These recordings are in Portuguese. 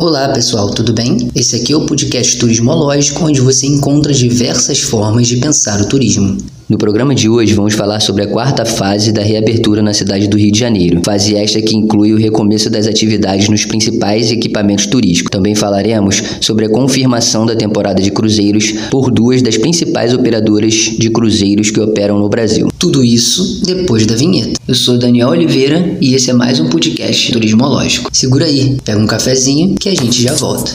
Olá pessoal, tudo bem? Esse aqui é o podcast Turismológico, onde você encontra diversas formas de pensar o turismo. No programa de hoje vamos falar sobre a quarta fase da reabertura na cidade do Rio de Janeiro. Fase esta que inclui o recomeço das atividades nos principais equipamentos turísticos. Também falaremos sobre a confirmação da temporada de cruzeiros por duas das principais operadoras de cruzeiros que operam no Brasil. Tudo isso depois da vinheta. Eu sou Daniel Oliveira e esse é mais um podcast turismológico. Segura aí, pega um cafezinho que a gente já volta.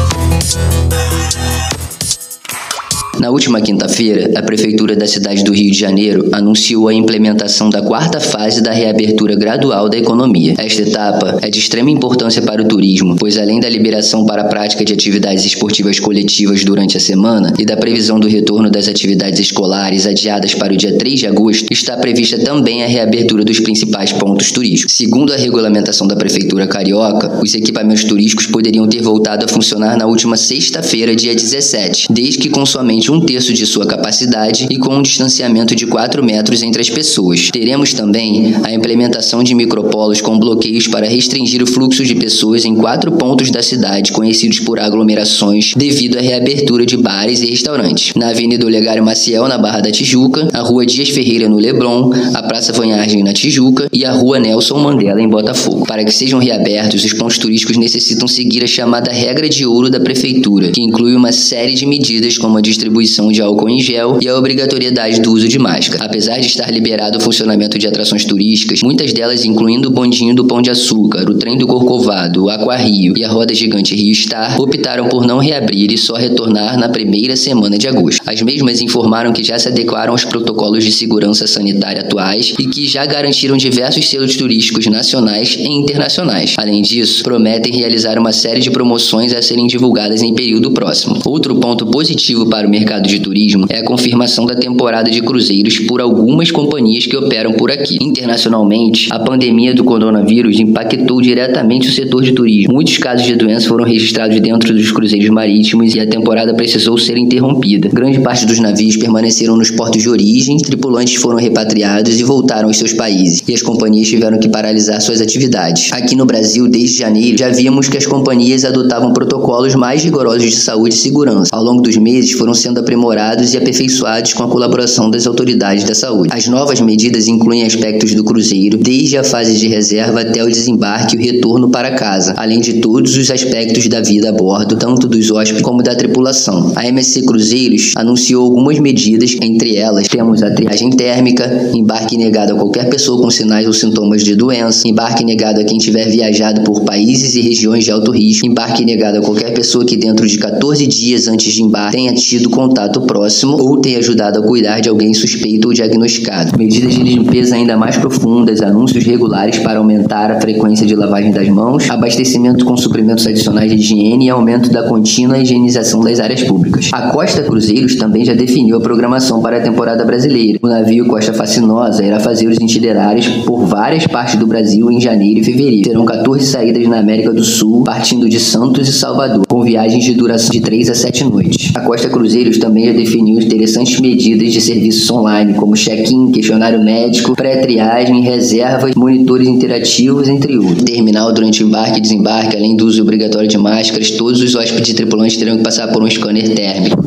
Na última quinta-feira, a Prefeitura da cidade do Rio de Janeiro anunciou a implementação da quarta fase da reabertura gradual da economia. Esta etapa é de extrema importância para o turismo, pois além da liberação para a prática de atividades esportivas coletivas durante a semana e da previsão do retorno das atividades escolares adiadas para o dia 3 de agosto, está prevista também a reabertura dos principais pontos turísticos. Segundo a regulamentação da Prefeitura Carioca, os equipamentos turísticos poderiam ter voltado a funcionar na última sexta-feira, dia 17, desde que com somente um terço de sua capacidade e com um distanciamento de 4 metros entre as pessoas. Teremos também a implementação de micropolos com bloqueios para restringir o fluxo de pessoas em quatro pontos da cidade, conhecidos por aglomerações, devido à reabertura de bares e restaurantes. Na Avenida Olegário Maciel, na Barra da Tijuca, a Rua Dias Ferreira, no Leblon, a Praça Vanhagem, na Tijuca e a Rua Nelson Mandela, em Botafogo. Para que sejam reabertos, os pontos turísticos necessitam seguir a chamada regra de ouro da Prefeitura, que inclui uma série de medidas como a distribuição distribuição de álcool em gel e a obrigatoriedade do uso de máscara. Apesar de estar liberado o funcionamento de atrações turísticas, muitas delas, incluindo o bondinho do Pão de Açúcar, o trem do Corcovado, o Aquarrio e a roda gigante Rio Star, optaram por não reabrir e só retornar na primeira semana de agosto. As mesmas informaram que já se adequaram aos protocolos de segurança sanitária atuais e que já garantiram diversos selos turísticos nacionais e internacionais. Além disso, prometem realizar uma série de promoções a serem divulgadas em período próximo. Outro ponto positivo para o mercado mercado de turismo é a confirmação da temporada de cruzeiros por algumas companhias que operam por aqui. Internacionalmente, a pandemia do coronavírus impactou diretamente o setor de turismo. Muitos casos de doença foram registrados dentro dos cruzeiros marítimos e a temporada precisou ser interrompida. Grande parte dos navios permaneceram nos portos de origem, tripulantes foram repatriados e voltaram aos seus países, e as companhias tiveram que paralisar suas atividades. Aqui no Brasil, desde janeiro, já vimos que as companhias adotavam protocolos mais rigorosos de saúde e segurança. Ao longo dos meses, foram sendo aprimorados e aperfeiçoados com a colaboração das autoridades da saúde. As novas medidas incluem aspectos do cruzeiro, desde a fase de reserva até o desembarque e o retorno para casa, além de todos os aspectos da vida a bordo, tanto dos hóspedes como da tripulação. A MSC Cruzeiros anunciou algumas medidas, entre elas temos a triagem térmica, embarque negado a qualquer pessoa com sinais ou sintomas de doença, embarque negado a quem tiver viajado por países e regiões de alto risco, embarque negado a qualquer pessoa que dentro de 14 dias antes de embarque tenha tido contato contato próximo ou tenha ajudado a cuidar de alguém suspeito ou diagnosticado. Medidas de limpeza ainda mais profundas, anúncios regulares para aumentar a frequência de lavagem das mãos, abastecimento com suprimentos adicionais de higiene e aumento da contínua higienização das áreas públicas. A Costa Cruzeiros também já definiu a programação para a temporada brasileira. O navio Costa Fascinosa irá fazer os itinerários por várias partes do Brasil em janeiro e fevereiro. Serão 14 saídas na América do Sul, partindo de Santos e Salvador, com viagens de duração de 3 a 7 noites. A Costa Cruzeiros também já definiu interessantes medidas de serviços online, como check-in, questionário médico, pré-triagem, reservas, monitores interativos, entre outros. Terminal durante embarque e desembarque, além do uso obrigatório de máscaras, todos os hóspedes e tripulantes terão que passar por um scanner térmico.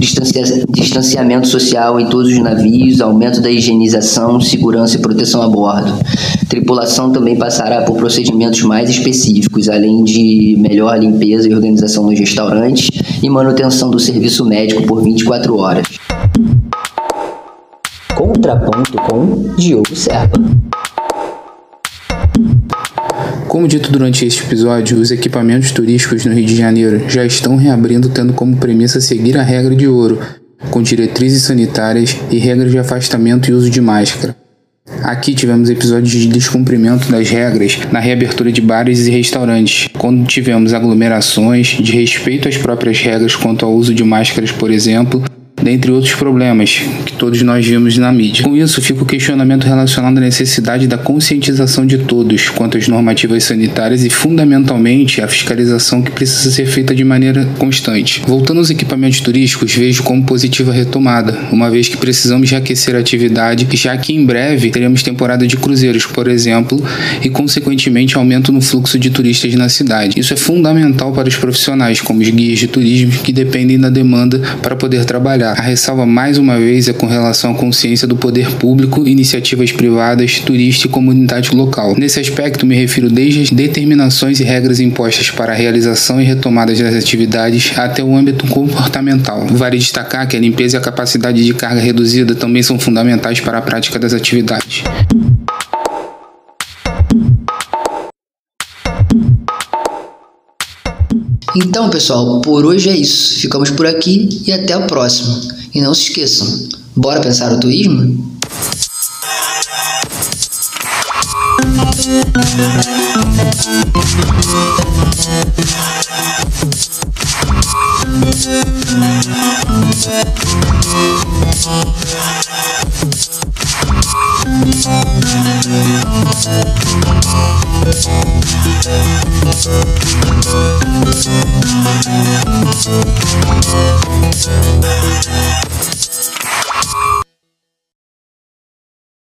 Distancia distanciamento social em todos os navios, aumento da higienização, segurança e proteção a bordo. Tripulação também passará por procedimentos mais específicos, além de melhor limpeza e organização nos restaurantes e manutenção do serviço médico por 24 horas. Contraponto com Diogo Serpa. Como dito durante este episódio, os equipamentos turísticos no Rio de Janeiro já estão reabrindo tendo como premissa seguir a regra de ouro, com diretrizes sanitárias e regras de afastamento e uso de máscara. Aqui tivemos episódios de descumprimento das regras na reabertura de bares e restaurantes, quando tivemos aglomerações, de respeito às próprias regras quanto ao uso de máscaras, por exemplo, dentre outros problemas que todos nós vimos na mídia. Com isso, fica o questionamento relacionado à necessidade da conscientização de todos quanto às normativas sanitárias e, fundamentalmente, a fiscalização que precisa ser feita de maneira constante. Voltando aos equipamentos turísticos, vejo como positiva a retomada, uma vez que precisamos reaquecer a atividade, já que em breve teremos temporada de cruzeiros, por exemplo, e, consequentemente, aumento no fluxo de turistas na cidade. Isso é fundamental para os profissionais, como os guias de turismo, que dependem da demanda para poder trabalhar. A ressalva, mais uma vez, é com relação à consciência do poder público, iniciativas privadas, turista e comunidade local. Nesse aspecto, me refiro desde as determinações e regras impostas para a realização e retomada das atividades até o âmbito comportamental. Vale destacar que a limpeza e a capacidade de carga reduzida também são fundamentais para a prática das atividades. Então, pessoal, por hoje é isso. Ficamos por aqui e até o próximo. E não se esqueçam, bora pensar o turismo? Thank you.